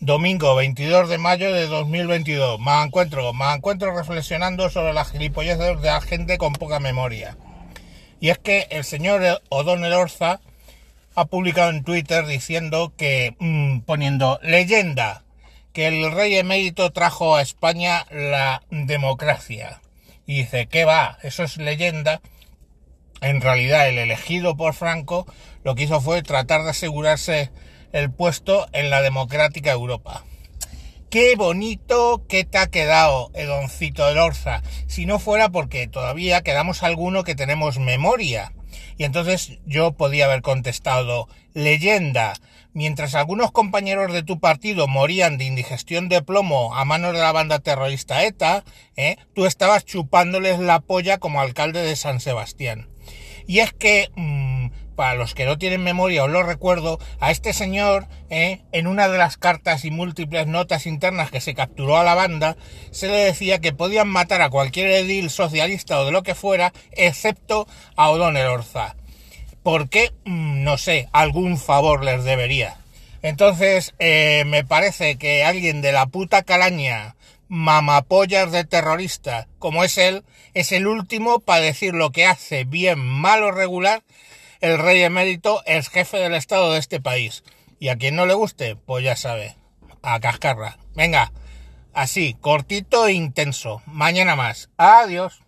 Domingo 22 de mayo de 2022. Me encuentro, me encuentro reflexionando sobre las gilipolleces de la gente con poca memoria. Y es que el señor O'Donnell Orza ha publicado en Twitter diciendo que, mmm, poniendo leyenda, que el rey emérito trajo a España la democracia. Y dice, ¿qué va? Eso es leyenda. En realidad, el elegido por Franco lo que hizo fue tratar de asegurarse el puesto en la democrática Europa. Qué bonito que te ha quedado, Edoncito de Orza. Si no fuera porque todavía quedamos alguno que tenemos memoria. Y entonces yo podía haber contestado, leyenda, mientras algunos compañeros de tu partido morían de indigestión de plomo a manos de la banda terrorista ETA, ¿eh? tú estabas chupándoles la polla como alcalde de San Sebastián. Y es que... Mmm, para los que no tienen memoria os lo recuerdo, a este señor, eh, en una de las cartas y múltiples notas internas que se capturó a la banda, se le decía que podían matar a cualquier edil socialista o de lo que fuera, excepto a O'Donnell Orza. ¿Por qué? Mm, no sé, algún favor les debería. Entonces, eh, me parece que alguien de la puta calaña, mamapollas de terrorista, como es él, es el último para decir lo que hace bien, mal o regular el rey emérito es jefe del Estado de este país. Y a quien no le guste, pues ya sabe, a cascarra. Venga, así, cortito e intenso. Mañana más. Adiós.